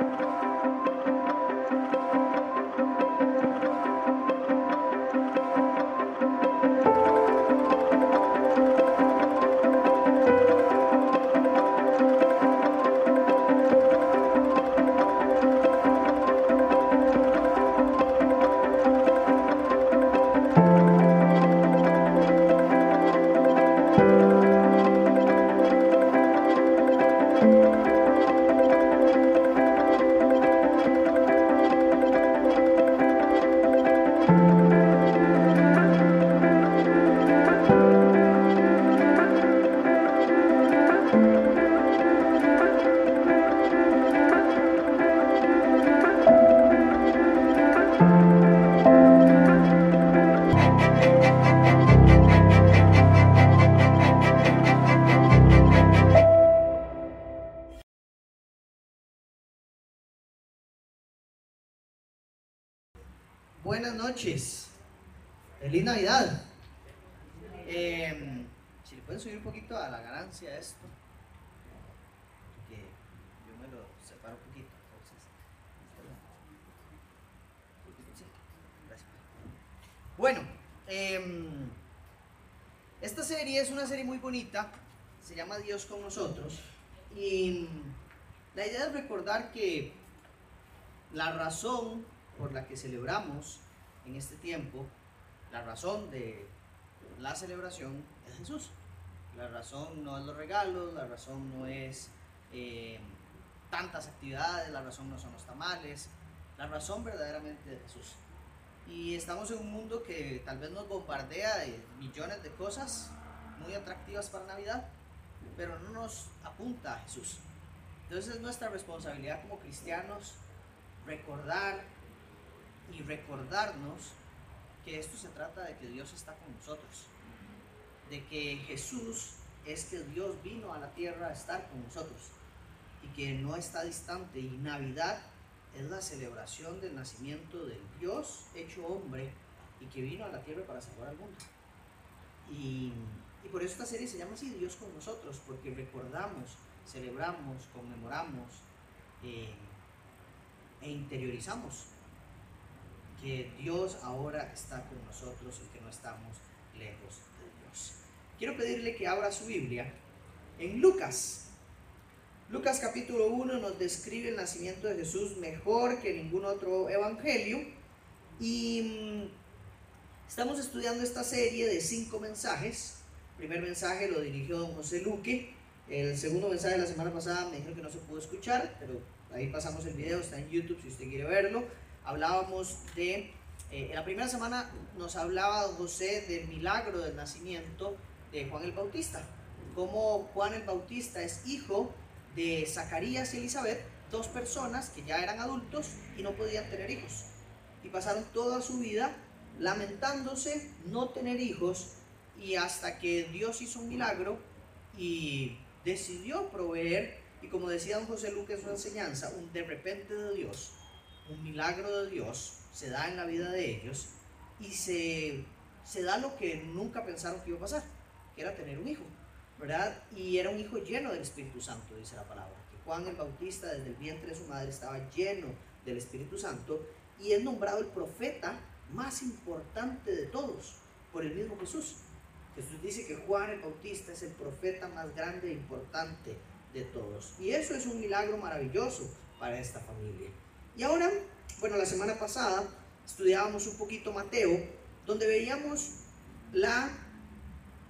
うん。Noches. Feliz Navidad. Eh, si le pueden subir un poquito a la ganancia esto, que yo me lo separo un poquito. Entonces. Bueno, em, esta serie es una serie muy bonita. Se llama Dios con nosotros. Y la idea es recordar que la razón por la que celebramos en este tiempo, la razón de la celebración es Jesús. La razón no es los regalos, la razón no es eh, tantas actividades, la razón no son los tamales, la razón verdaderamente de Jesús. Y estamos en un mundo que tal vez nos bombardea de millones de cosas muy atractivas para Navidad, pero no nos apunta a Jesús. Entonces es nuestra responsabilidad como cristianos recordar y recordarnos que esto se trata de que Dios está con nosotros, de que Jesús es que Dios vino a la tierra a estar con nosotros y que no está distante y Navidad es la celebración del nacimiento del Dios hecho hombre y que vino a la tierra para salvar al mundo. Y, y por eso esta serie se llama así, Dios con nosotros, porque recordamos, celebramos, conmemoramos eh, e interiorizamos Dios ahora está con nosotros y que no estamos lejos de Dios. Quiero pedirle que abra su Biblia en Lucas. Lucas capítulo 1 nos describe el nacimiento de Jesús mejor que ningún otro evangelio y mm, estamos estudiando esta serie de cinco mensajes. El primer mensaje lo dirigió don José Luque. El segundo mensaje de la semana pasada me dijeron que no se pudo escuchar, pero ahí pasamos el video, está en YouTube si usted quiere verlo hablábamos de, eh, en la primera semana nos hablaba José del milagro del nacimiento de Juan el Bautista, cómo Juan el Bautista es hijo de Zacarías y Elizabeth, dos personas que ya eran adultos y no podían tener hijos. Y pasaron toda su vida lamentándose no tener hijos y hasta que Dios hizo un milagro y decidió proveer, y como decía don José Luque en su enseñanza, un de repente de Dios, un milagro de Dios se da en la vida de ellos y se, se da lo que nunca pensaron que iba a pasar, que era tener un hijo, ¿verdad? Y era un hijo lleno del Espíritu Santo, dice la palabra, que Juan el Bautista desde el vientre de su madre estaba lleno del Espíritu Santo y es nombrado el profeta más importante de todos por el mismo Jesús. Jesús dice que Juan el Bautista es el profeta más grande e importante de todos. Y eso es un milagro maravilloso para esta familia. Y ahora, bueno, la semana pasada estudiábamos un poquito Mateo, donde veíamos la,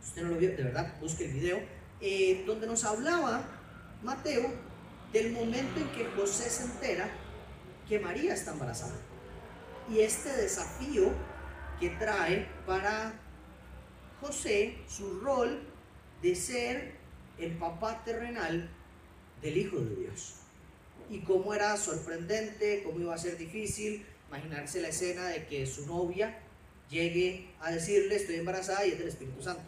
usted no lo vio, de verdad, busque el video, eh, donde nos hablaba Mateo del momento en que José se entera que María está embarazada. Y este desafío que trae para José su rol de ser el papá terrenal del Hijo de Dios y cómo era sorprendente, cómo iba a ser difícil imaginarse la escena de que su novia llegue a decirle estoy embarazada y es del Espíritu Santo.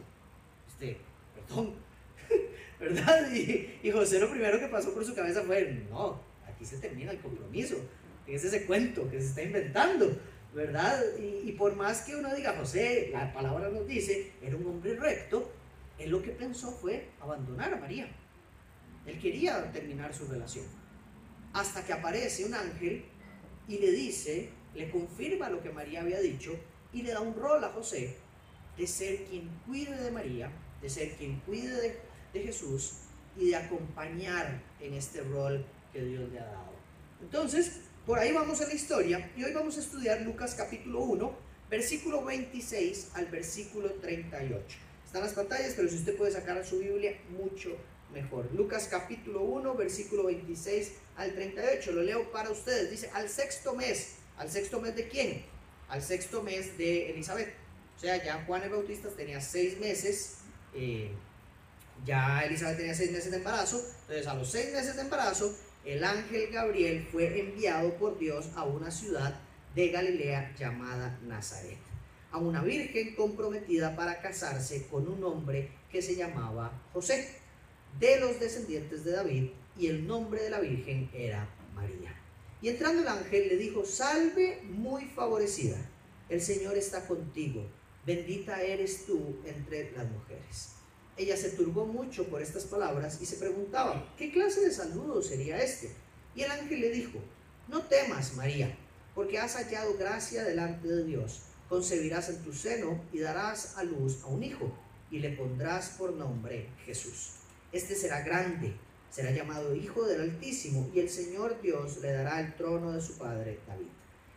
Este, perdón, ¿verdad? Y, José lo primero que pasó por su cabeza fue, no, aquí se termina el compromiso, es ese cuento que se está inventando, ¿verdad? Y, y por más que uno diga, José, la palabra nos dice, era un hombre recto, él lo que pensó fue abandonar a María. Él quería terminar su relación. Hasta que aparece un ángel y le dice, le confirma lo que María había dicho y le da un rol a José de ser quien cuide de María, de ser quien cuide de, Jesús y de acompañar en este rol que Dios le ha dado. Entonces, por ahí vamos a la historia y hoy vamos a estudiar Lucas capítulo 1, versículo 26 al versículo 38. Están las pantallas, pero si usted puede sacar su Biblia, mucho mejor. Lucas capítulo 1, versículo 26 al 38. Lo leo para ustedes. Dice, al sexto mes. ¿Al sexto mes de quién? Al sexto mes de Elizabeth. O sea, ya Juan el Bautista tenía seis meses. Eh, ya Elizabeth tenía seis meses de embarazo. Entonces, a los seis meses de embarazo, el ángel Gabriel fue enviado por Dios a una ciudad de Galilea llamada Nazaret a una virgen comprometida para casarse con un hombre que se llamaba José, de los descendientes de David, y el nombre de la virgen era María. Y entrando el ángel le dijo, salve muy favorecida, el Señor está contigo, bendita eres tú entre las mujeres. Ella se turbó mucho por estas palabras y se preguntaba, ¿qué clase de saludo sería este? Y el ángel le dijo, no temas, María, porque has hallado gracia delante de Dios concebirás en tu seno y darás a luz a un hijo y le pondrás por nombre Jesús. Este será grande, será llamado Hijo del Altísimo y el Señor Dios le dará el trono de su padre David.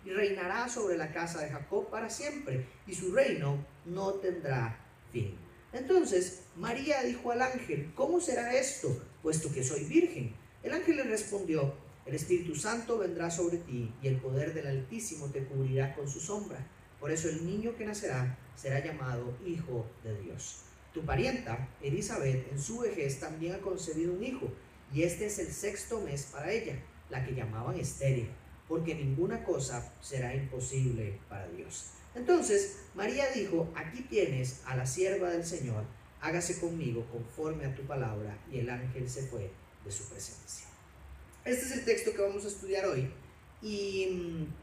Y reinará sobre la casa de Jacob para siempre y su reino no tendrá fin. Entonces María dijo al ángel, ¿cómo será esto, puesto que soy virgen? El ángel le respondió, el Espíritu Santo vendrá sobre ti y el poder del Altísimo te cubrirá con su sombra por eso el niño que nacerá será llamado Hijo de Dios. Tu parienta, Elizabeth, en su vejez también ha concebido un hijo, y este es el sexto mes para ella, la que llamaban estéril, porque ninguna cosa será imposible para Dios. Entonces María dijo, aquí tienes a la sierva del Señor, hágase conmigo conforme a tu palabra, y el ángel se fue de su presencia. Este es el texto que vamos a estudiar hoy, y mm,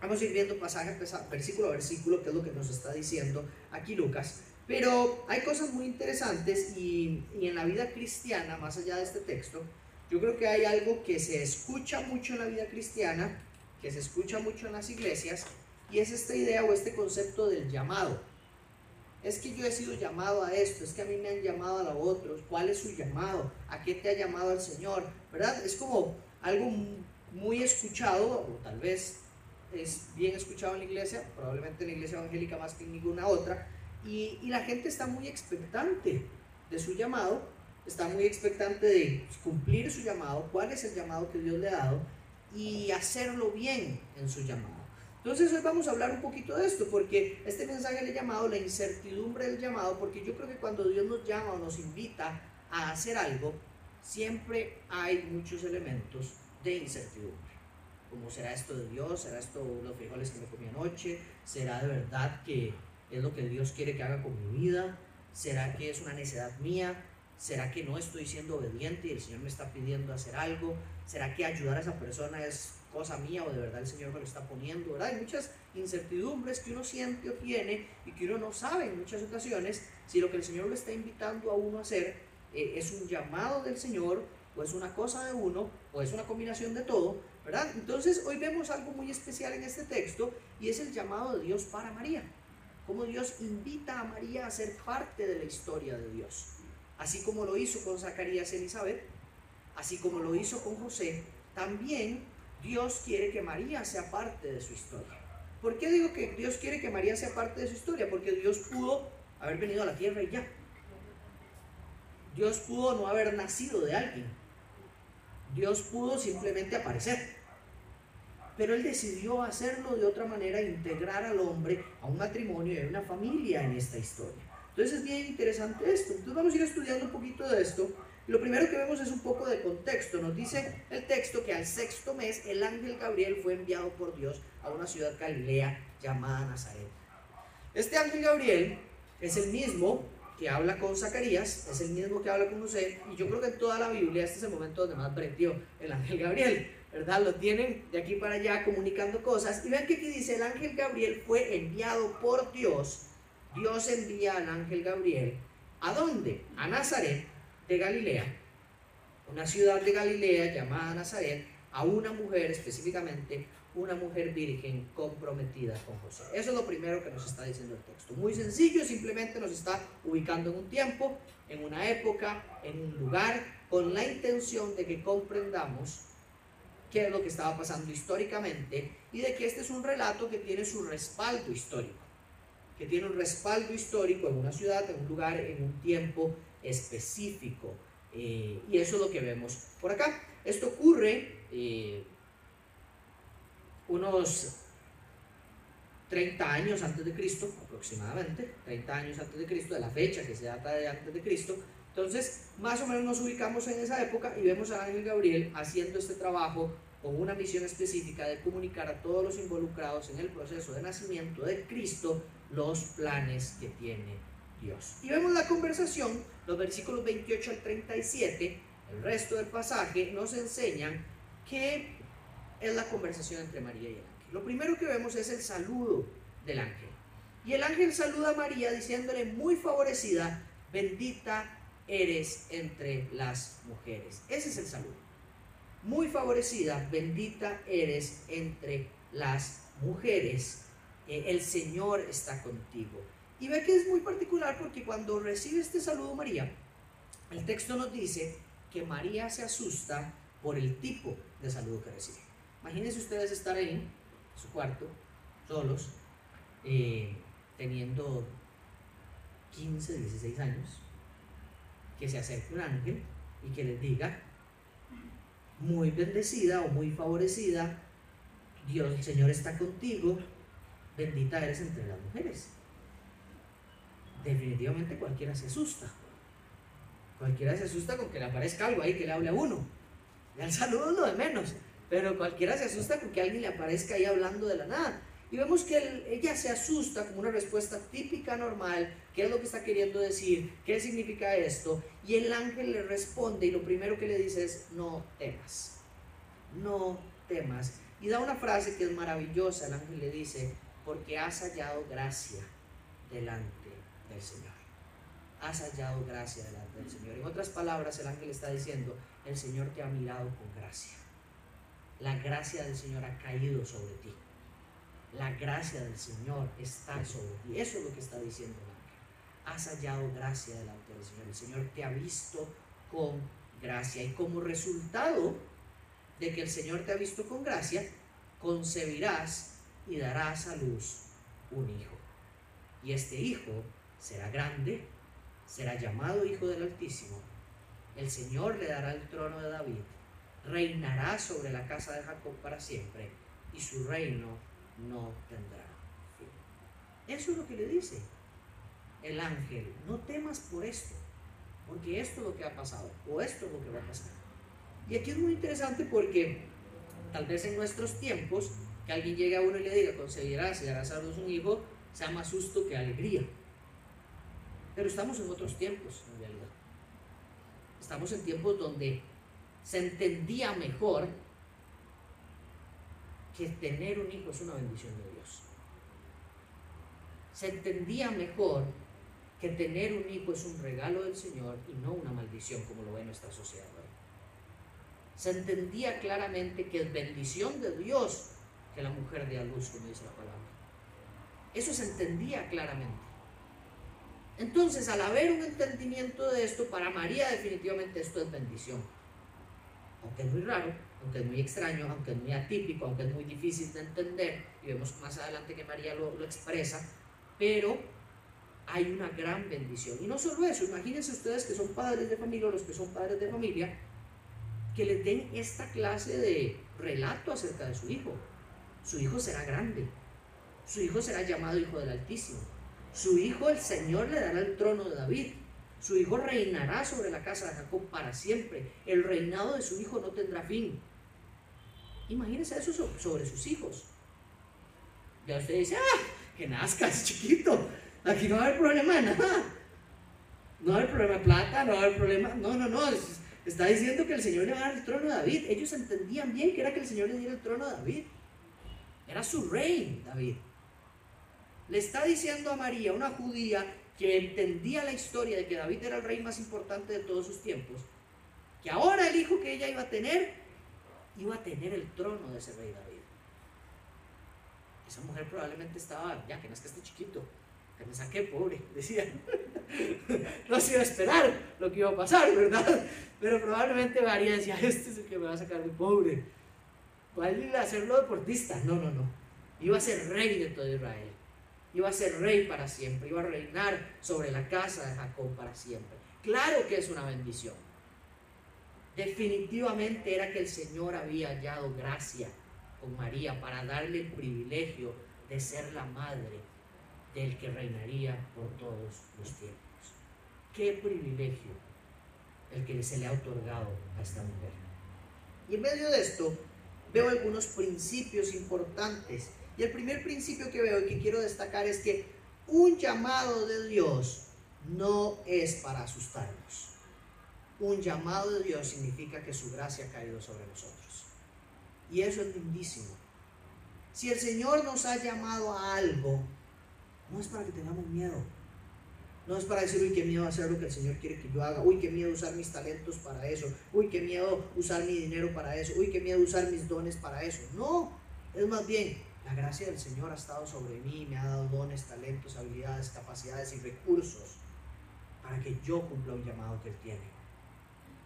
Vamos a ir viendo pasaje, versículo a versículo, que es lo que nos está diciendo aquí Lucas. Pero hay cosas muy interesantes y, en la vida cristiana, más allá de este texto, yo creo que hay algo que se escucha mucho en la vida cristiana, que se escucha mucho en las iglesias, y es esta idea o este concepto del llamado. Es que yo he sido llamado a esto, es que a mí me han llamado a lo otro, ¿cuál es su llamado? ¿A qué te ha llamado el Señor? ¿Verdad? Es como algo muy escuchado, o tal vez es bien escuchado en la iglesia, probablemente en la iglesia evangélica más que en ninguna otra, y, la gente está muy expectante de su llamado, está muy expectante de cumplir su llamado, cuál es el llamado que Dios le ha dado y hacerlo bien en su llamado. Entonces hoy vamos a hablar un poquito de esto, porque este mensaje le he llamado la incertidumbre del llamado, porque yo creo que cuando Dios nos llama o nos invita a hacer algo, siempre hay muchos elementos de incertidumbre como será esto de Dios, será esto los frijoles que me comí anoche, será de verdad que es lo que Dios quiere que haga con mi vida, será que es una necedad mía, será que no estoy siendo obediente y el Señor me está pidiendo hacer algo, será que ayudar a esa persona es cosa mía o de verdad el Señor me lo está poniendo, ¿verdad? Hay muchas incertidumbres que uno siente o tiene y que uno no sabe en muchas ocasiones si lo que el Señor le está invitando a uno a hacer eh, es un llamado del Señor o es una cosa de uno o es una combinación de todo, entonces hoy vemos algo muy especial en este texto y es el llamado de Dios para María. Cómo Dios invita a María a ser parte de la historia de Dios. Así como lo hizo con Zacarías y Elizabeth, así como lo hizo con José, también Dios quiere que María sea parte de su historia. ¿Por qué digo que Dios quiere que María sea parte de su historia? Porque Dios pudo haber venido a la tierra y ya. Dios pudo no haber nacido de alguien. Dios pudo simplemente aparecer pero él decidió hacerlo de otra manera, integrar al hombre a un matrimonio y a una familia en esta historia. Entonces es bien interesante esto. Entonces vamos a ir estudiando un poquito de esto. Lo primero que vemos es un poco de contexto. Nos dice el texto que al sexto mes el ángel Gabriel fue enviado por Dios a una ciudad galilea llamada Nazaret. Este ángel Gabriel es el mismo que habla con Zacarías, es el mismo que habla con José, y yo creo que en toda la Biblia este es el momento donde más prendió el ángel Gabriel. ¿Verdad? Lo tienen de aquí para allá comunicando cosas. Y vean que aquí dice, el ángel Gabriel fue enviado por Dios. Dios envía al ángel Gabriel. ¿A dónde? A Nazaret de Galilea. Una ciudad de Galilea llamada Nazaret, a una mujer específicamente, una mujer virgen comprometida con José. Eso es lo primero que nos está diciendo el texto. Muy sencillo, simplemente nos está ubicando en un tiempo, en una época, en un lugar, con la intención de que comprendamos qué es lo que estaba pasando históricamente y de que este es un relato que tiene su respaldo histórico, que tiene un respaldo histórico en una ciudad, en un lugar, en un tiempo específico. Eh, y eso es lo que vemos por acá. Esto ocurre eh, unos 30 años antes de Cristo, aproximadamente, 30 años antes de Cristo, de la fecha que se data de antes de Cristo. Entonces, más o menos nos ubicamos en esa época y vemos a Ángel Gabriel haciendo este trabajo con una misión específica de comunicar a todos los involucrados en el proceso de nacimiento de Cristo los planes que tiene Dios. Y vemos la conversación, los versículos 28 al 37, el resto del pasaje nos enseñan que es la conversación entre María y el ángel. Lo primero que vemos es el saludo del ángel. Y el ángel saluda a María diciéndole, muy favorecida, bendita eres entre las mujeres. Ese es el saludo. Muy favorecida, bendita eres entre las mujeres. Eh, el Señor está contigo. Y ve que es muy particular porque cuando recibe este saludo María, el texto nos dice que María se asusta por el tipo de saludo que recibe. Imagínense ustedes estar en su cuarto, solos, eh, teniendo 15, 16 años, que se acerque un ángel y que les diga, muy bendecida o muy favorecida, Dios, el Señor está contigo, bendita eres entre las mujeres. Definitivamente cualquiera se asusta. Cualquiera se asusta con que le aparezca algo ahí que le hable a uno. Ya el saludo lo de menos. Pero cualquiera se asusta con que alguien le aparezca ahí hablando de la nada. Y vemos que ella se asusta como una respuesta típica, normal, qué es lo que está queriendo decir, qué significa esto. Y el ángel le responde y lo primero que le dice es, no temas, no temas. Y da una frase que es maravillosa, el ángel le dice, porque has hallado gracia delante del Señor. Has hallado gracia delante del Señor. En otras palabras, el ángel está diciendo, el Señor te ha mirado con gracia la gracia del Señor ha caído sobre ti. La gracia del Señor está sobre ti. Eso es lo que está diciendo el ángel. Has hallado gracia delante del Señor. El Señor te ha visto con gracia. Y como resultado de que el Señor te ha visto con gracia, concebirás y darás a luz un hijo. Y este hijo será grande, será llamado Hijo del Altísimo. El Señor le dará el trono de David reinará sobre la casa de Jacob para siempre y su reino no tendrá fin. Eso es lo que le dice el ángel. No temas por esto, porque esto es lo que ha pasado o esto es lo que va a pasar. Y aquí es muy interesante porque tal vez en nuestros tiempos que alguien llegue a uno y le diga conseguirás y harás a un hijo, sea más susto que alegría. Pero estamos en otros tiempos, en realidad. Estamos en tiempos donde se entendía mejor que tener un hijo es una bendición de Dios. Se entendía mejor que tener un hijo es un regalo del Señor y no una maldición como lo ve nuestra sociedad hoy. Se entendía claramente que es bendición de Dios que la mujer dé a luz, como dice la palabra. Eso se entendía claramente. Entonces, al haber un entendimiento de esto, para María definitivamente esto es bendición aunque es muy raro, aunque es muy extraño, aunque es muy atípico, aunque es muy difícil de entender, y vemos más adelante que María lo, lo expresa, pero hay una gran bendición. Y no solo eso, imagínense ustedes que son padres de familia o los que son padres de familia, que les den esta clase de relato acerca de su hijo. Su hijo será grande, su hijo será llamado Hijo del Altísimo, su hijo el Señor le dará el trono de David, su hijo reinará sobre la casa de Jacob para siempre. El reinado de su hijo no tendrá fin. Imagínense eso sobre sus hijos. Ya usted dice, ah, que nazcas, chiquito. Aquí no va a haber problema de nada. No va a haber problema de plata, no va a haber problema. No, no, no. Está diciendo que el Señor le va a dar el trono a David. Ellos entendían bien que era que el Señor le diera el trono a David. Era su rey, David. Le está diciendo a María, una judía, que entendía la historia de que David era el rey más importante de todos sus tiempos, que ahora el hijo que ella iba a tener iba a tener el trono de ese rey David. Esa mujer probablemente estaba, ya que no es que esté chiquito, que me saqué, pobre, decía. no se iba a esperar lo que iba a pasar, ¿verdad? Pero probablemente María decía, este es el que me va a sacar de pobre. ¿Va a hacerlo deportista? No, no, no. Iba a ser rey de todo Israel. Iba a ser rey para siempre. Iba a reinar sobre la casa de Jacob para siempre. Claro que es una bendición. Definitivamente era que el Señor había hallado gracia con María para darle el privilegio de ser la madre del que reinaría por todos los tiempos. Qué privilegio el que se le ha otorgado a esta mujer. Y en medio de esto veo algunos principios importantes. Y el primer principio que veo y que quiero destacar es que un llamado de Dios no es para asustarnos. Un llamado de Dios significa que su gracia ha caído sobre nosotros. Y eso es lindísimo. Si el Señor nos ha llamado a algo, no es para que tengamos miedo. No es para decir, uy, qué miedo hacer lo que el Señor quiere que yo haga. Uy, qué miedo usar mis talentos para eso. Uy, qué miedo usar mi dinero para eso. Uy, qué miedo usar mis dones para eso. No, es más bien, la gracia del Señor ha estado sobre mí, me ha dado dones, talentos, habilidades, capacidades y recursos para que yo cumpla un llamado que Él tiene.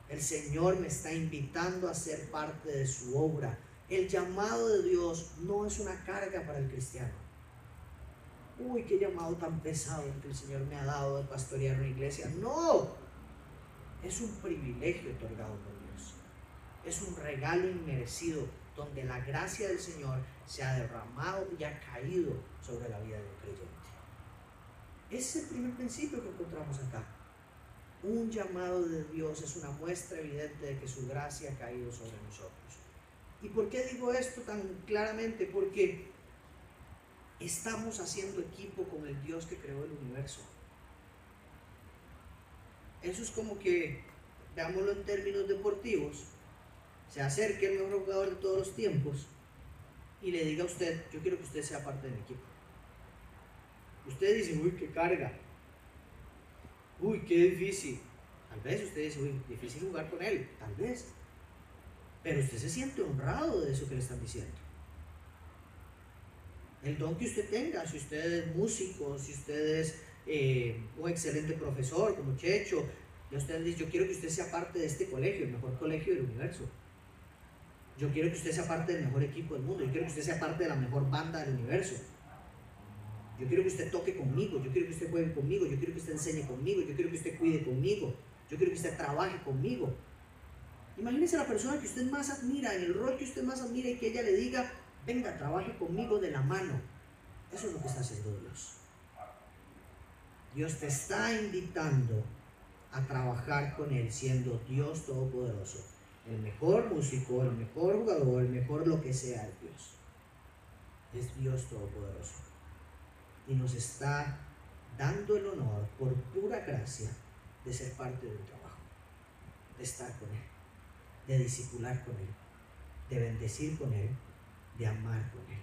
El Señor me está invitando a ser parte de su obra. El llamado de Dios no es una carga para el cristiano uy, qué llamado tan pesado que el Señor me ha dado de pastorear una iglesia. No, es un privilegio otorgado por Dios. Es un regalo inmerecido donde la gracia del Señor se ha derramado y ha caído sobre la vida de un creyente. Ese es el primer principio que encontramos acá. Un llamado de Dios es una muestra evidente de que su gracia ha caído sobre nosotros. ¿Y por qué digo esto tan claramente? Porque estamos haciendo equipo con el Dios que creó el universo. Eso es como que, veámoslo en términos deportivos, se acerque el mejor jugador de todos los tiempos y le diga a usted, yo quiero que usted sea parte de mi equipo. Usted dice, uy, qué carga. Uy, qué difícil. Tal vez usted dice, uy, difícil jugar con él. Tal vez. Pero usted se siente honrado de eso que le están diciendo el don que usted tenga, si usted es músico, si usted es eh, un excelente profesor como Checho, y usted dice, yo quiero que usted sea parte de este colegio, el mejor colegio del universo. Yo quiero que usted sea parte del mejor equipo del mundo, yo quiero que usted sea parte de la mejor banda del universo. Yo quiero que usted toque conmigo, yo quiero que usted juegue conmigo, yo quiero que usted enseñe conmigo, yo quiero que usted cuide conmigo, yo quiero que usted trabaje conmigo. Imagínese la persona que usted más admira, en el rol que usted más admira y que ella le diga, venga, trabaje conmigo de la mano. Eso es lo que está haciendo Dios. Dios te está invitando a trabajar con Él siendo Dios Todopoderoso. El mejor músico, el mejor jugador, el mejor lo que sea Dios. Es Dios Todopoderoso. Y nos está dando el honor por pura gracia de ser parte de trabajo, de estar con Él, de discipular con Él, de bendecir con Él de amar con Él.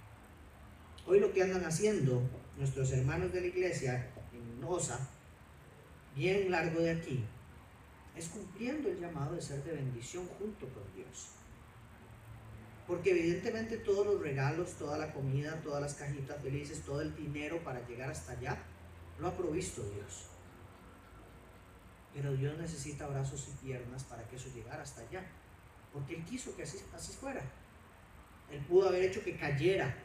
Hoy lo que andan haciendo nuestros hermanos de la iglesia en Osa, bien largo de aquí, es cumpliendo el llamado de ser de bendición junto con Dios. Porque evidentemente todos los regalos, toda la comida, todas las cajitas felices, todo el dinero para llegar hasta allá, lo ha provisto Dios. Pero Dios necesita brazos y piernas para que eso llegara hasta allá. Porque Él quiso que así, fuera. Él pudo haber hecho que cayera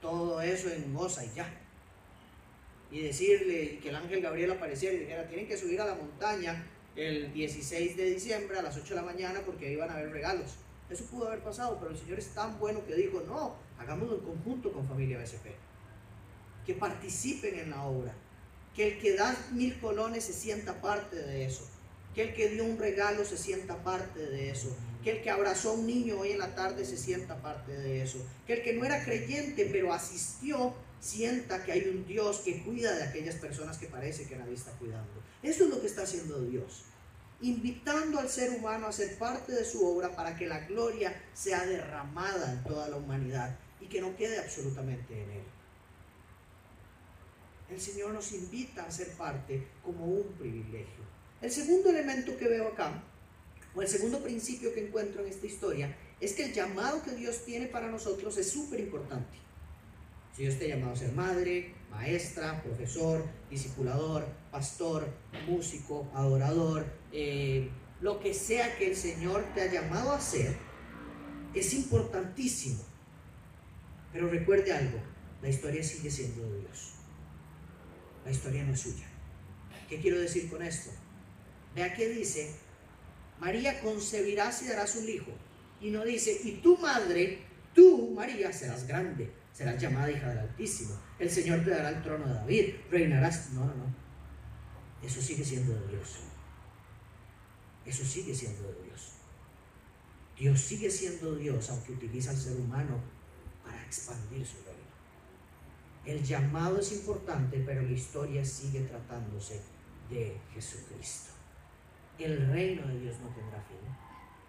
todo eso en Moza y ya. Y decirle que el ángel Gabriel apareciera y dijera, tienen que subir a la montaña el 16 de diciembre a las 8 de la mañana porque ahí van a haber regalos. Eso pudo haber pasado, pero el Señor es tan bueno que dijo, no, hagámoslo en conjunto con familia BSP. Que participen en la obra. Que el que da mil colones se sienta parte de eso. Que el que dio un regalo se sienta parte de eso que el que abrazó a un niño hoy en la tarde se sienta parte de eso, que el que no era creyente pero asistió sienta que hay un Dios que cuida de aquellas personas que parece que nadie está cuidando. Eso es lo que está haciendo Dios, invitando al ser humano a ser parte de su obra para que la gloria sea derramada en toda la humanidad y que no quede absolutamente en él. El Señor nos invita a ser parte como un privilegio. El segundo elemento que veo acá o el segundo principio que encuentro en esta historia, es que el llamado que Dios tiene para nosotros es súper importante. Si Dios te ha llamado a ser madre, maestra, profesor, discipulador, pastor, músico, adorador, eh, lo que sea que el Señor te ha llamado a ser, es importantísimo. Pero recuerde algo, la historia sigue siendo de Dios. La historia no es suya. ¿Qué quiero decir con esto? Vea que dice, María concebirás y darás un hijo. Y no dice, y tu madre, tú, María, serás grande, serás llamada hija del Altísimo. El Señor te dará el trono de David, reinarás. No, no, no. Eso sigue siendo de Dios. Eso sigue siendo de Dios. Dios sigue siendo Dios, aunque utiliza al ser humano para expandir su reino. El llamado es importante, pero la historia sigue tratándose de Jesucristo. El reino de Dios no tendrá fin.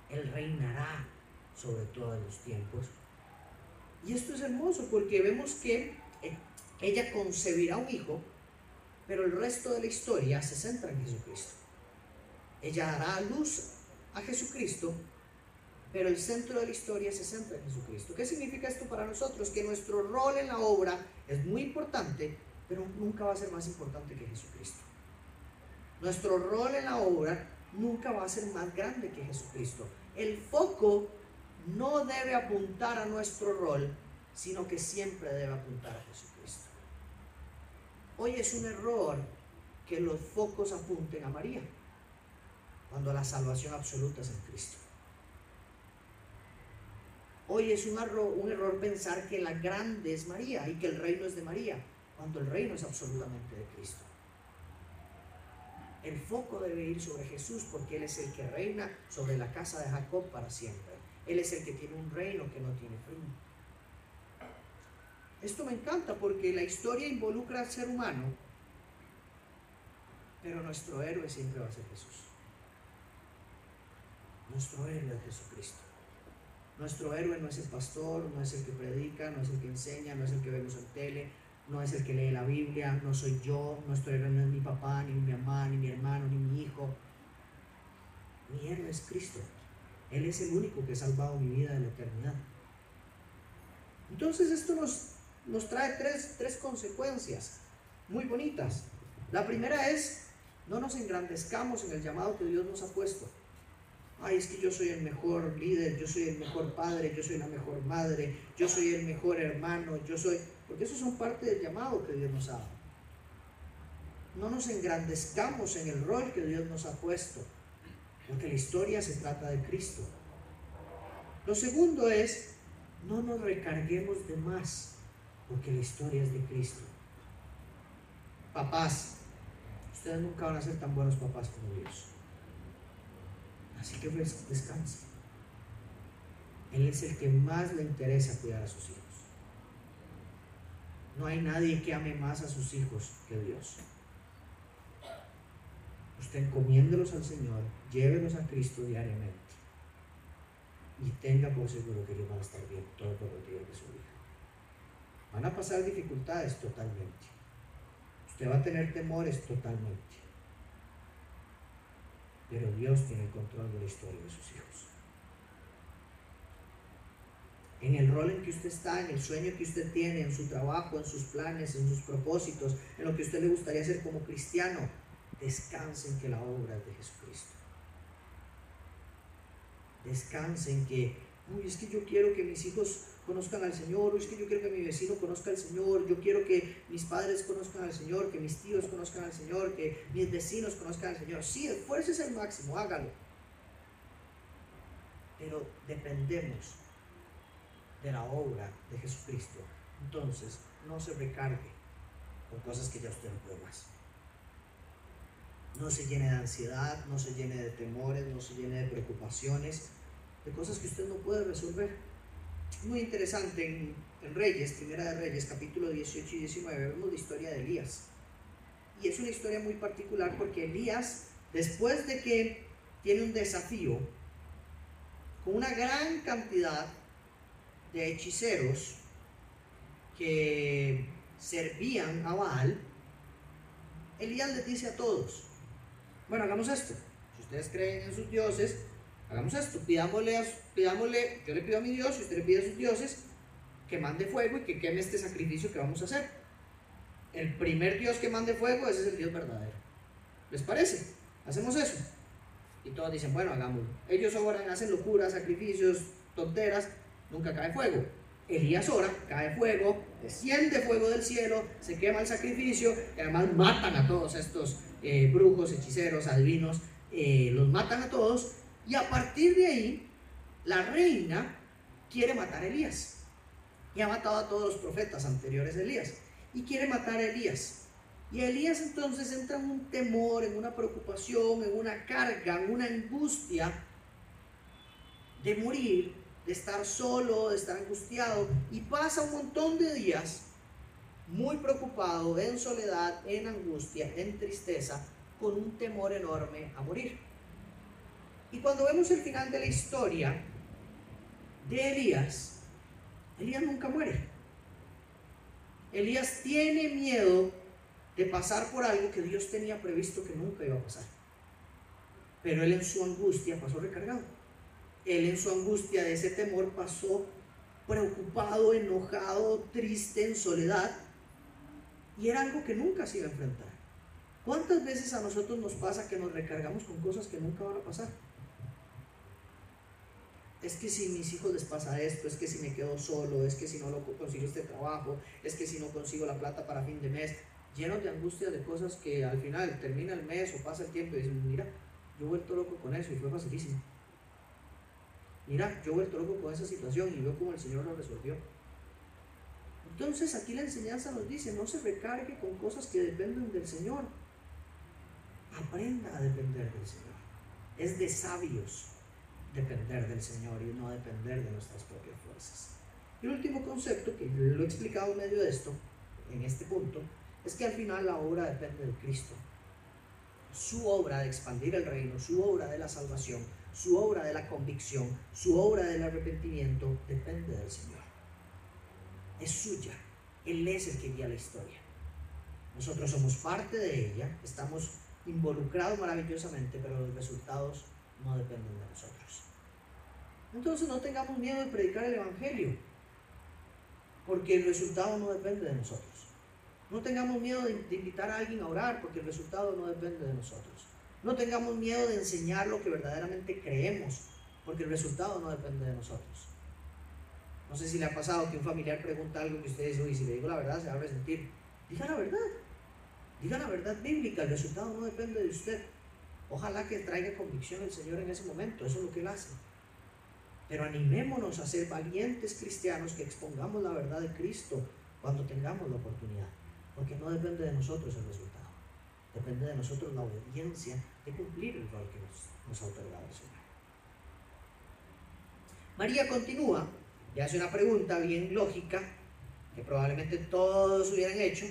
Él reinará sobre todos los tiempos. Y esto es hermoso porque vemos que eh, ella concebirá un hijo, pero el resto de la historia se centra en Jesucristo. Ella dará a luz a Jesucristo, pero el centro de la historia se centra en Jesucristo. ¿Qué significa esto para nosotros? Que nuestro rol en la obra es muy importante, pero nunca va a ser más importante que Jesucristo. Nuestro rol en la obra nunca va a ser más grande que Jesucristo. El foco no debe apuntar a nuestro rol, sino que siempre debe apuntar a Jesucristo. Hoy es un error que los focos apunten a María, cuando la salvación absoluta es en Cristo. Hoy es un error, pensar que la grande es María y que el reino es de María, cuando el reino es absolutamente de Cristo. El foco debe ir sobre Jesús porque Él es el que reina sobre la casa de Jacob para siempre. Él es el que tiene un reino que no tiene fin. Esto me encanta porque la historia involucra al ser humano, pero nuestro héroe siempre va a ser Jesús. Nuestro héroe es Jesucristo. Nuestro héroe no es el pastor, no es el que predica, no es el que enseña, no es el que vemos en tele, no es el que lee la Biblia, no soy yo, nuestro héroe no es mi papá, ni mi mamá, ni mi hermano, ni mi hijo. Mi héroe es Cristo. Él es el único que ha salvado mi vida de la eternidad. Entonces esto nos, nos trae tres, tres consecuencias muy bonitas. La primera es, no nos engrandezcamos en el llamado que Dios nos ha puesto. Ay, es que yo soy el mejor líder, yo soy el mejor padre, yo soy la mejor madre, yo soy el mejor hermano, yo soy... Porque eso son parte del llamado que Dios nos ha dado. No nos engrandezcamos en el rol que Dios nos ha puesto. Porque la historia se trata de Cristo. Lo segundo es, no nos recarguemos de más, porque la historia es de Cristo. Papás, ustedes nunca van a ser tan buenos papás como Dios. Así que descansen. Él es el que más le interesa cuidar a sus hijos. No hay nadie que ame más a sus hijos que Dios. Usted encomiéndelos al Señor, llévelos a Cristo diariamente y tenga por seguro que ellos van a estar bien todo los días de su vida. Van a pasar dificultades totalmente. Usted va a tener temores totalmente. Pero Dios tiene el control de la historia de sus hijos. En el rol en que usted está, en el sueño que usted tiene, en su trabajo, en sus planes, en sus propósitos, en lo que usted le gustaría ser como cristiano, descansen que la obra es de Jesucristo. Descansen que, uy, es que yo quiero que mis hijos conozcan al Señor, es que yo quiero que mi vecino conozca al Señor, yo quiero que mis padres conozcan al Señor, que mis tíos conozcan al Señor, que mis vecinos conozcan al Señor. Sí, es el máximo, hágalo. Pero dependemos de la obra de Jesucristo. Entonces, no se recargue con cosas que ya usted no puede más no se llene de ansiedad, no se llene de temores, no se llene de preocupaciones, de cosas que usted no puede resolver. Muy interesante en, Reyes, Primera de Reyes, capítulo 18 y 19, vemos la historia de Elías. Y es una historia muy particular porque Elías, después de que tiene un desafío con una gran cantidad de hechiceros que servían a Baal, Elías les dice a todos, bueno, hagamos esto. Si ustedes creen en sus dioses, hagamos esto, pidámosle, pidámosle, yo le pido a mi Dios, y usted le pide a sus dioses, que mande fuego y que queme este sacrificio que vamos a hacer. El primer Dios que mande fuego, ese es el Dios verdadero. ¿Les parece? Hacemos eso. Y todos dicen, bueno, hagámoslo. Ellos oran, hacen locuras, sacrificios, tonteras, nunca cae fuego. Elías ora, cae fuego, desciende fuego del cielo, se quema el sacrificio y además matan a todos estos eh, brujos, hechiceros, adivinos, eh, los matan a todos y a partir de ahí la reina quiere matar a Elías y ha matado a todos los profetas anteriores de Elías y quiere matar a Elías. Y Elías entonces entra en un temor, en una preocupación, en una carga, en una angustia de morir, de estar solo, de estar angustiado. Y pasa un montón de días muy preocupado, en soledad, en angustia, en tristeza, con un temor enorme a morir. Y cuando vemos el final de la historia de Elías, Elías nunca muere. Elías tiene miedo de pasar por algo que Dios tenía previsto que nunca iba a pasar. Pero él en su angustia pasó recargado. Él en su angustia de ese temor pasó preocupado, enojado, triste, en soledad. Y era algo que nunca se iba a enfrentar. ¿Cuántas veces a nosotros nos pasa que nos recargamos con cosas que nunca van a pasar? Es que si mis hijos les pasa esto, es que si me quedo solo, es que si no lo consigo este trabajo, es que si no consigo la plata para fin de mes, llenos de angustia de cosas que al final termina el mes o pasa el tiempo y dicen, mira, yo he vuelto loco con eso y fue facilísimo. Mira, yo he vuelto loco con esa situación y veo cómo el Señor lo resolvió. Entonces aquí la enseñanza nos dice, no se recargue con cosas que dependen del Señor. Aprenda a depender del Señor. Es de sabios depender del Señor y no depender de nuestras propias fuerzas. Y el último concepto, que lo he explicado en medio de esto, en este punto, es que al final la obra depende de Cristo. Su obra de expandir el reino, su obra de la salvación, su obra de la convicción, su obra del arrepentimiento, depende del Señor. Es suya. Él es el que guía la historia. Nosotros somos parte de ella, estamos involucrados maravillosamente, pero los resultados no dependen de nosotros. Entonces no tengamos miedo de predicar el Evangelio, porque el resultado no depende de nosotros. No tengamos miedo de, invitar a alguien a orar porque el resultado no depende de nosotros. No tengamos miedo de enseñar lo que verdaderamente creemos porque el resultado no depende de nosotros. No sé si le ha pasado que un familiar pregunta algo que usted dice, y si le digo la verdad se va a resentir. Diga la verdad. Diga la verdad bíblica, el resultado no depende de usted. Ojalá que traiga convicción el Señor en ese momento, eso es lo que Él hace. Pero animémonos a ser valientes cristianos que expongamos la verdad de Cristo cuando tengamos la oportunidad. Porque no depende de nosotros el resultado. Depende de nosotros la obediencia de cumplir el rol que nos, ha otorgado el Señor. María continúa y hace una pregunta bien lógica que probablemente todos hubieran hecho.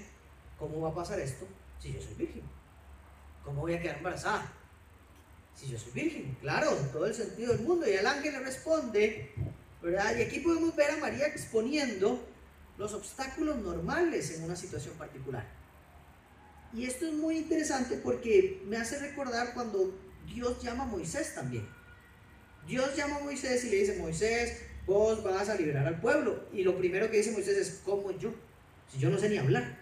¿Cómo va a pasar esto si yo soy virgen? ¿Cómo voy a quedar embarazada? Si yo soy virgen, claro, en todo el sentido del mundo. Y el ángel le responde, ¿verdad? Y aquí podemos ver a María exponiendo los obstáculos normales en una situación particular. Y esto es muy interesante porque me hace recordar cuando Dios llama a Moisés también. Dios llama a Moisés y le dice, Moisés, vos vas a liberar al pueblo. Y lo primero que dice Moisés es, ¿cómo yo? Si yo no sé ni hablar.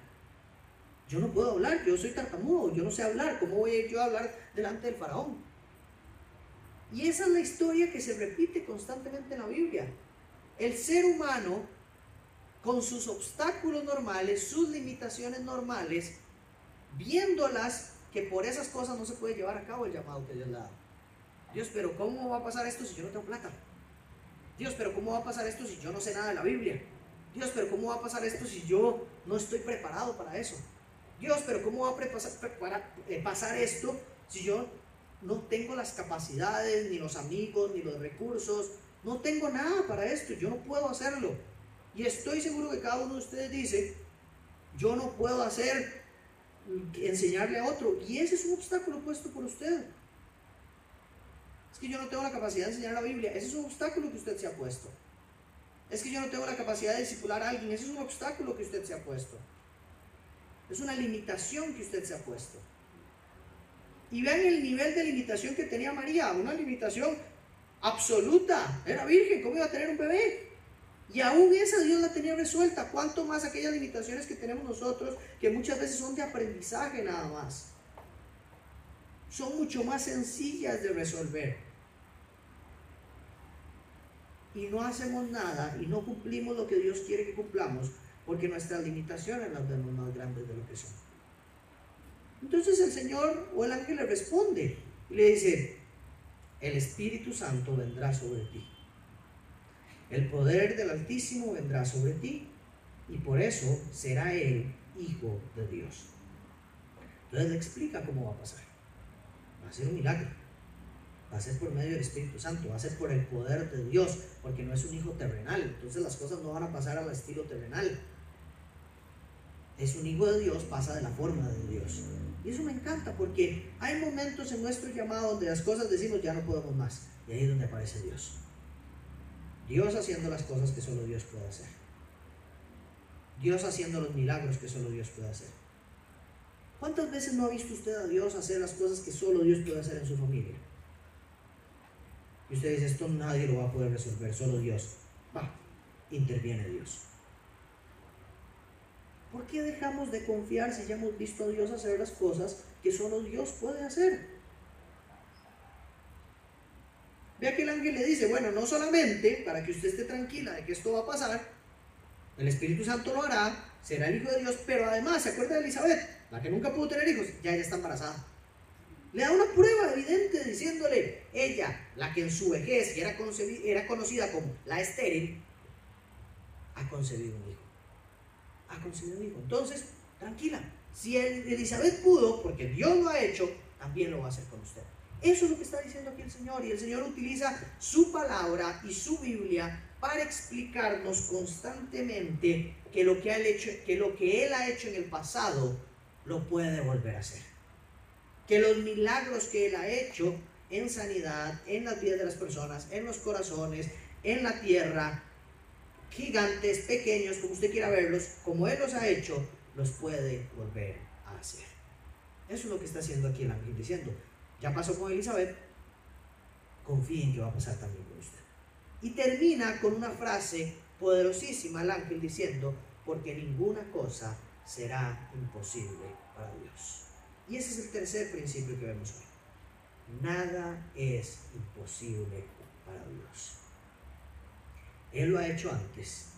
Yo no puedo hablar, yo soy tartamudo, yo no sé hablar. ¿Cómo voy yo a hablar delante del faraón? Y esa es la historia que se repite constantemente en la Biblia. El ser humano con sus obstáculos normales, sus limitaciones normales, viéndolas que por esas cosas no se puede llevar a cabo el llamado que Dios le da. Dios, pero ¿cómo va a pasar esto si yo no tengo plata? Dios, pero ¿cómo va a pasar esto si yo no sé nada de la Biblia? Dios, pero ¿cómo va a pasar esto si yo no estoy preparado para eso? Dios, pero ¿cómo va a eh, pasar esto si yo no tengo las capacidades, ni los amigos, ni los recursos? No tengo nada para esto, yo no puedo hacerlo. Y estoy seguro que cada uno de ustedes dice, yo no puedo hacer, enseñarle a otro. Y ese es un obstáculo puesto por usted. Es que yo no tengo la capacidad de enseñar la Biblia. Ese es un obstáculo que usted se ha puesto. Es que yo no tengo la capacidad de discipular a alguien. Ese es un obstáculo que usted se ha puesto. Es una limitación que usted se ha puesto. Y vean el nivel de limitación que tenía María. Una limitación absoluta, era virgen, ¿cómo iba a tener un bebé? Y aún esa Dios la tenía resuelta. ¿Cuánto más aquellas limitaciones que tenemos nosotros, que muchas veces son de aprendizaje nada más? Son mucho más sencillas de resolver. Y no hacemos nada y no cumplimos lo que Dios quiere que cumplamos, porque nuestras limitaciones las vemos más grandes de lo que son. Entonces el Señor o el ángel le responde y le dice, el Espíritu Santo vendrá sobre ti. El poder del Altísimo vendrá sobre ti y por eso será él hijo de Dios. Entonces le explica cómo va a pasar. Va a ser un milagro. Va a ser por medio del Espíritu Santo, va a ser por el poder de Dios, porque no es un hijo terrenal. Entonces las cosas no van a pasar al estilo terrenal. Es un hijo de Dios, pasa de la forma de Dios. Y eso me encanta porque hay momentos en nuestro llamado donde las cosas decimos ya no podemos más. Y ahí es donde aparece Dios. Dios haciendo las cosas que solo Dios puede hacer. Dios haciendo los milagros que solo Dios puede hacer. ¿Cuántas veces no ha visto usted a Dios hacer las cosas que solo Dios puede hacer en su familia? Y usted dice, esto nadie lo va a poder resolver, solo Dios. Va, interviene Dios. ¿Por qué dejamos de confiar si ya hemos visto a Dios hacer las cosas que solo Dios puede hacer? Vea que el ángel le dice, bueno, no solamente para que usted esté tranquila de que esto va a pasar, el Espíritu Santo lo hará, será el Hijo de Dios, pero además, ¿se acuerda de Elizabeth? La que nunca pudo tener hijos, ya ella está embarazada. Le da una prueba evidente diciéndole, ella, la que en su vejez era, era conocida como la estéril, ha concebido un hijo. Ha concebido un hijo. Entonces, tranquila, si Elizabeth pudo, porque Dios lo ha hecho, también lo va a hacer con usted. Eso es lo que está diciendo aquí el Señor. Y el Señor utiliza su palabra y su Biblia para explicarnos constantemente que lo que, él, hecho, que lo que Él ha hecho en el pasado lo puede volver a hacer. Que los milagros que Él ha hecho en sanidad, en las vidas de las personas, en los corazones, en la tierra, gigantes, pequeños, como usted quiera verlos, como Él los ha hecho, los puede volver a hacer. Eso es lo que está haciendo aquí el ángel diciendo, ya pasó con Elizabeth, confíen que va a pasar también con usted. Y termina con una frase poderosísima el ángel diciendo, porque ninguna cosa será imposible para Dios. Y ese es el tercer principio que vemos hoy. Nada es imposible para Dios. Él lo ha hecho antes,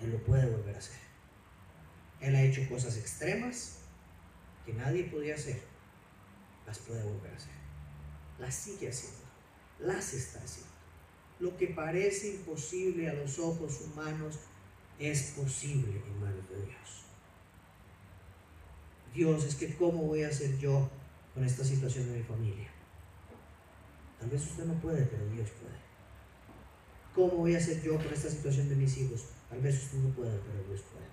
Él lo puede volver a hacer. Él ha hecho cosas extremas que nadie podía hacer las puede volver a hacer. Las sigue haciendo, las está haciendo. Lo que parece imposible a los ojos humanos es posible en manos de Dios. Dios, es que ¿cómo voy a hacer yo con esta situación de mi familia? Tal vez usted no puede, pero Dios puede. ¿Cómo voy a hacer yo con esta situación de mis hijos? Tal vez usted no puede, pero Dios puede.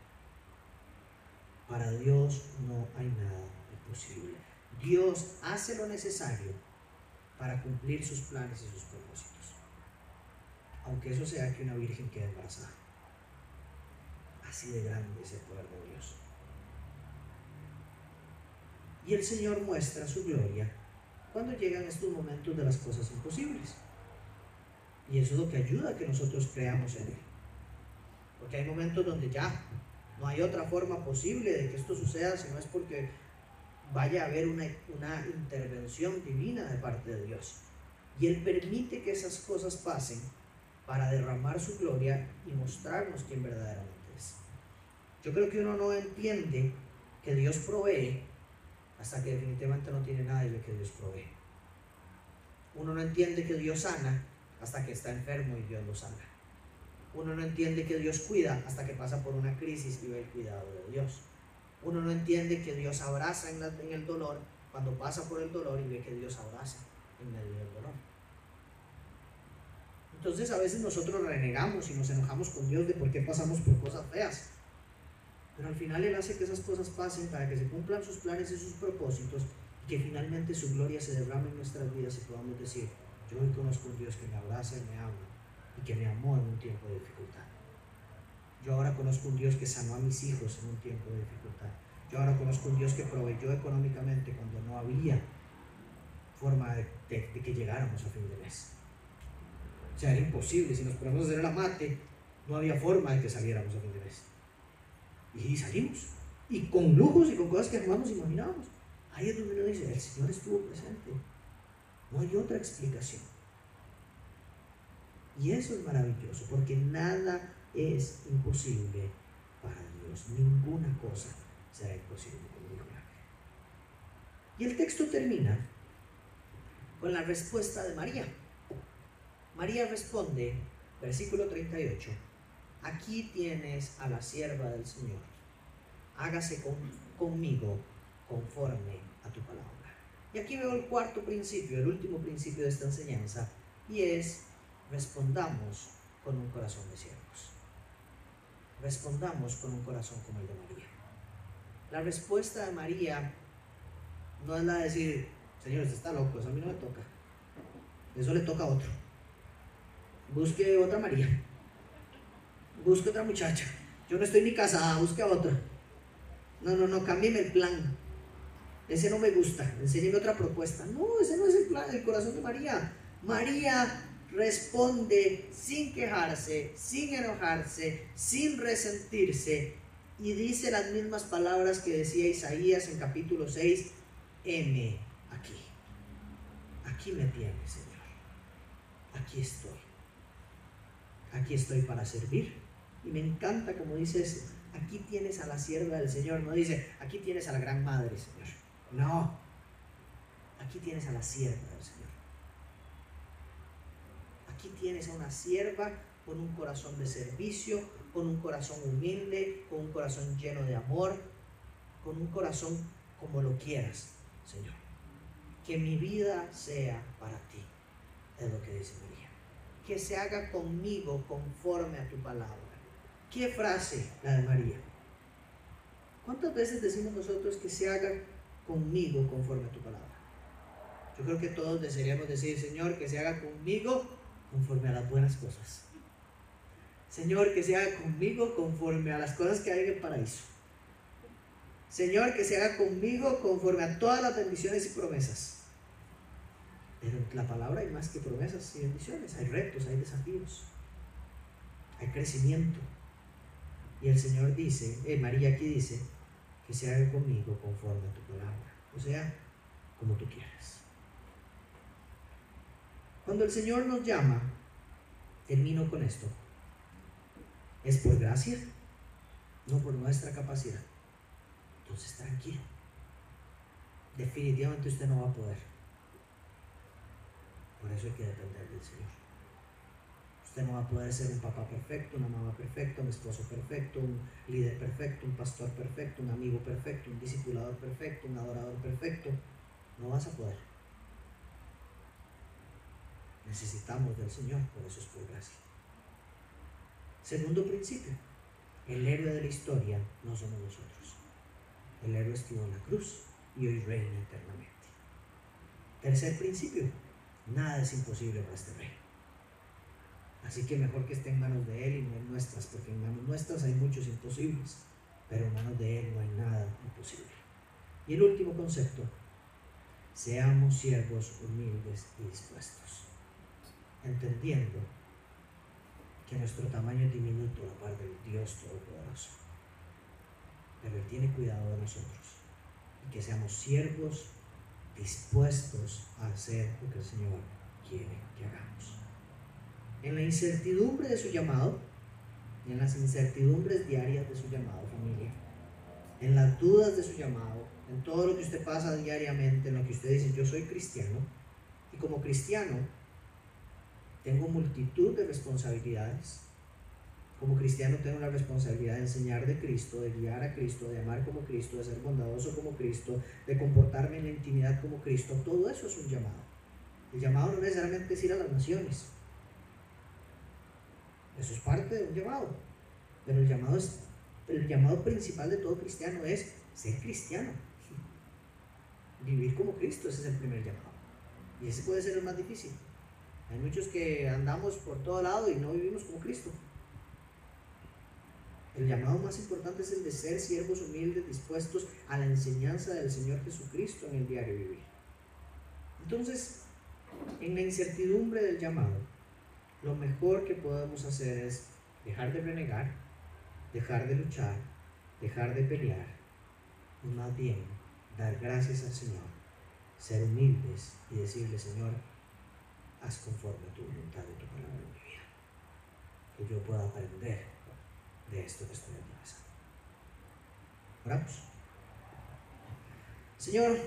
Para Dios no hay nada imposible. Dios hace lo necesario para cumplir sus planes y sus propósitos. Aunque eso sea que una virgen quede embarazada. Así de grande es el poder de Dios. Y el Señor muestra su gloria cuando llegan estos momentos de las cosas imposibles. Y eso es lo que ayuda a que nosotros creamos en Él. Porque hay momentos donde ya no hay otra forma posible de que esto suceda si no es porque vaya a haber una, intervención divina de parte de Dios. Y Él permite que esas cosas pasen para derramar su gloria y mostrarnos quién verdaderamente es. Yo creo que uno no entiende que Dios provee hasta que definitivamente no tiene nada de lo que Dios provee. Uno no entiende que Dios sana hasta que está enfermo y Dios lo sana. Uno no entiende que Dios cuida hasta que pasa por una crisis y ve el cuidado de Dios. Uno no entiende que Dios abraza en, el dolor cuando pasa por el dolor y ve que Dios abraza en medio del dolor. Entonces a veces nosotros renegamos y nos enojamos con Dios de por qué pasamos por cosas feas. Pero al final Él hace que esas cosas pasen para que se cumplan sus planes y sus propósitos y que finalmente su gloria se derrame en nuestras vidas y podamos decir, yo hoy conozco un Dios que me abraza y me ama y que me amó en un tiempo de dificultad. Yo ahora conozco un Dios que sanó a mis hijos en un tiempo de dificultad. Yo ahora conozco un Dios que proveyó económicamente cuando no había forma de, que llegáramos a fin de mes. O sea, era imposible. Si nos ponemos a hacer la mate, no había forma de que saliéramos a fin de mes. Y salimos. Y con lujos y con cosas que jamás nos imaginábamos. Ahí es donde uno dice, el Señor estuvo presente. No hay otra explicación. Y eso es maravilloso, porque nada es imposible para Dios. Ninguna cosa será imposible, como dijo Y el texto termina con la respuesta de María. María responde, versículo 38, aquí tienes a la sierva del Señor, hágase conmigo conforme a tu palabra. Y aquí veo el cuarto principio, el último principio de esta enseñanza, y es respondamos con un corazón de siervos. Respondamos con un corazón como el de María. La respuesta de María no es la de decir, Señor, usted está loco, eso a mí no me toca. Eso le toca a otro. Busque otra María. Busque otra muchacha. Yo no estoy ni casada, busque otra. No, no, no, cámbieme el plan. Ese no me gusta, enséñeme otra propuesta. No, ese no es el, plan, el corazón de María. María responde sin quejarse, sin enojarse, sin resentirse y dice las mismas palabras que decía Isaías en capítulo 6, M aquí. Aquí me tienes, Señor. Aquí estoy. Aquí estoy para servir. Y me encanta como dices, aquí tienes a la sierva del Señor. No dice, aquí tienes a la gran madre, Señor. No. Aquí tienes a la sierva del Señor. Aquí tienes a una sierva con un corazón de servicio, con un corazón humilde, con un corazón lleno de amor, con un corazón como lo quieras, Señor. Que mi vida sea para ti, es lo que dice María. Que se haga conmigo conforme a tu palabra. ¿Qué frase la de María? ¿Cuántas veces decimos nosotros que se haga conmigo conforme a tu palabra. Yo creo que todos desearíamos decir, Señor, que se haga conmigo conforme a las buenas cosas. Señor, que se haga conmigo conforme a las cosas que hay en el paraíso. Señor, que se haga conmigo conforme a todas las bendiciones y promesas. Pero en la palabra hay más que promesas y bendiciones. Hay retos, hay desafíos, hay crecimiento. Y el Señor dice, eh, María aquí dice, que se haga conmigo conforme a tu palabra, o sea, como tú quieras. Cuando el Señor nos llama, termino con esto, es por gracia, no por nuestra capacidad. Entonces tranquilo, definitivamente usted no va a poder. Por eso hay que depender del Señor. Usted no va a poder ser un papá perfecto, una mamá perfecta, un esposo perfecto, un líder perfecto, un pastor perfecto, un amigo perfecto, un discipulador perfecto, un adorador perfecto. No vas a poder. Necesitamos del Señor, por eso es por gracia. Segundo principio, el héroe de la historia no somos nosotros. El héroe estuvo en la cruz y hoy reina eternamente. Tercer principio, nada es imposible para este rey. Así que mejor que esté en manos de Él y no en nuestras, porque en manos nuestras hay muchos imposibles, pero en manos de Él no hay nada imposible. Y el último concepto, seamos siervos humildes y dispuestos, entendiendo que nuestro tamaño es diminuto a la par del Dios Todopoderoso, pero Él tiene cuidado de nosotros y que seamos siervos dispuestos a hacer lo que el Señor quiere que hagamos en la incertidumbre de su llamado en las incertidumbres diarias de su llamado, familia, en las dudas de su llamado, en todo lo que usted pasa diariamente, en lo que usted dice, yo soy cristiano, y como cristiano tengo multitud de responsabilidades. Como cristiano tengo la responsabilidad de enseñar de Cristo, de guiar a Cristo, de amar como Cristo, de ser bondadoso como Cristo, de comportarme en la intimidad como Cristo. Todo eso es un llamado. El llamado no necesariamente es ir a las naciones. Eso es parte de un llamado. Pero el llamado, es, el llamado principal de todo cristiano es ser cristiano. Vivir como Cristo, ese es el primer llamado. Y ese puede ser el más difícil. Hay muchos que andamos por todo lado y no vivimos como Cristo. El llamado más importante es el de ser siervos humildes, dispuestos a la enseñanza del Señor Jesucristo en el diario vivir. Entonces, en la incertidumbre del llamado, lo mejor que podemos hacer es dejar de renegar, dejar de luchar, dejar de pelear y más bien dar gracias al Señor, ser humildes y decirle, Señor, haz conforme a tu voluntad y tu palabra en mi vida. Que yo pueda aprender de esto que estoy atravesando. Oramos. Señor,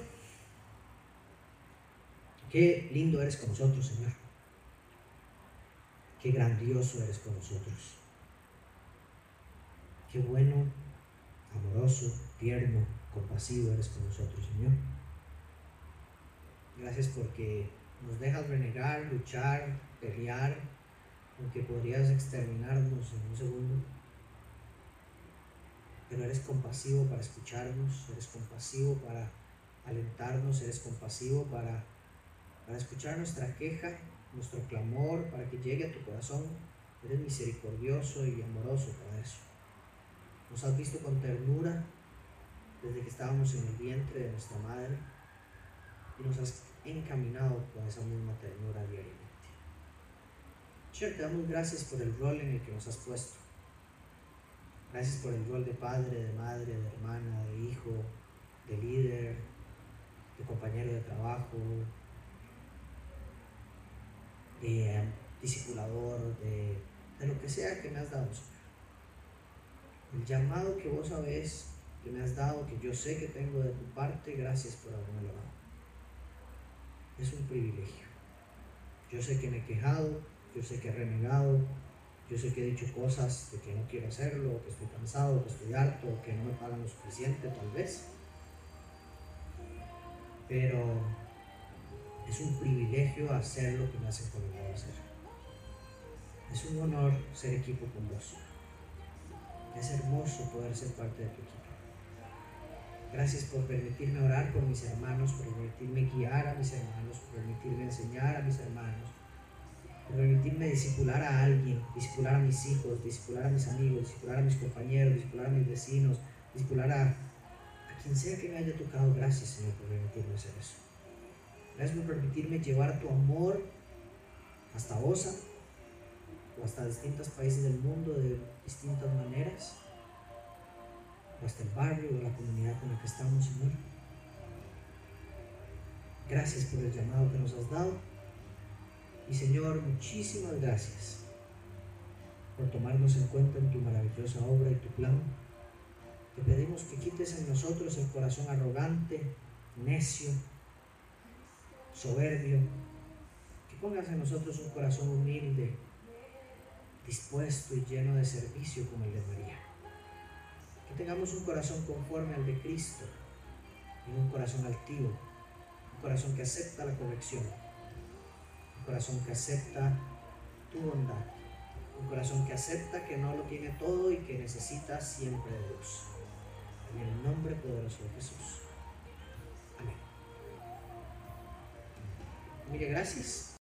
qué lindo eres con nosotros, Señor. Qué grandioso eres con nosotros. Qué bueno, amoroso, tierno, compasivo eres con nosotros, Señor. Gracias porque nos dejas renegar, luchar, pelear, aunque podrías exterminarnos en un segundo. Pero eres compasivo para escucharnos, eres compasivo para alentarnos, eres compasivo para, para escuchar nuestra queja, nuestro clamor, para que llegue a tu corazón. Eres misericordioso y amoroso para eso. Nos has visto con ternura desde que estábamos en el vientre de nuestra madre y nos has encaminado con esa misma ternura diariamente. Señor, te damos gracias por el rol en el que nos has puesto. Gracias por el rol de padre, de madre, de hermana, de hijo, de líder, de compañero de trabajo, de discipulador, de, de lo que sea que me has dado, El llamado que vos sabés que me has dado, que yo sé que tengo de tu parte, gracias por haberme dado. Es un privilegio. Yo sé que me he quejado, yo sé que he renegado, yo sé que he dicho cosas de que no quiero hacerlo, que estoy cansado, que estoy harto, que no me pagan lo suficiente tal vez. Pero es un privilegio hacer lo que me has encomendado hacer. Es un honor ser equipo con vos. Es hermoso poder ser parte de tu equipo. Gracias por permitirme orar por mis hermanos, por permitirme guiar a mis hermanos, por permitirme enseñar a mis hermanos, por permitirme discipular a alguien, discipular a mis hijos, discipular a mis amigos, discipular a mis compañeros, discipular a mis vecinos, discipular a, a quien sea que me haya tocado. Gracias, Señor, por permitirme hacer eso. Gracias por permitirme llevar tu amor hasta Osa o hasta distintos países del mundo de distintas maneras o hasta el barrio o la comunidad con la que estamos, Señor. Gracias por el llamado que nos has dado. Y Señor, muchísimas gracias por tomarnos en cuenta en tu maravillosa obra y tu plan. Te pedimos que quites en nosotros el corazón arrogante, necio, soberbio. Que pongas en nosotros un corazón humilde, dispuesto y lleno de servicio como el de María que tengamos un corazón conforme al de Cristo y un corazón altivo, un corazón que acepta la corrección, un corazón que acepta tu bondad, un corazón que acepta que no lo tiene todo y que necesita siempre de Dios. En el nombre poderoso de Jesús. Mire, gracias.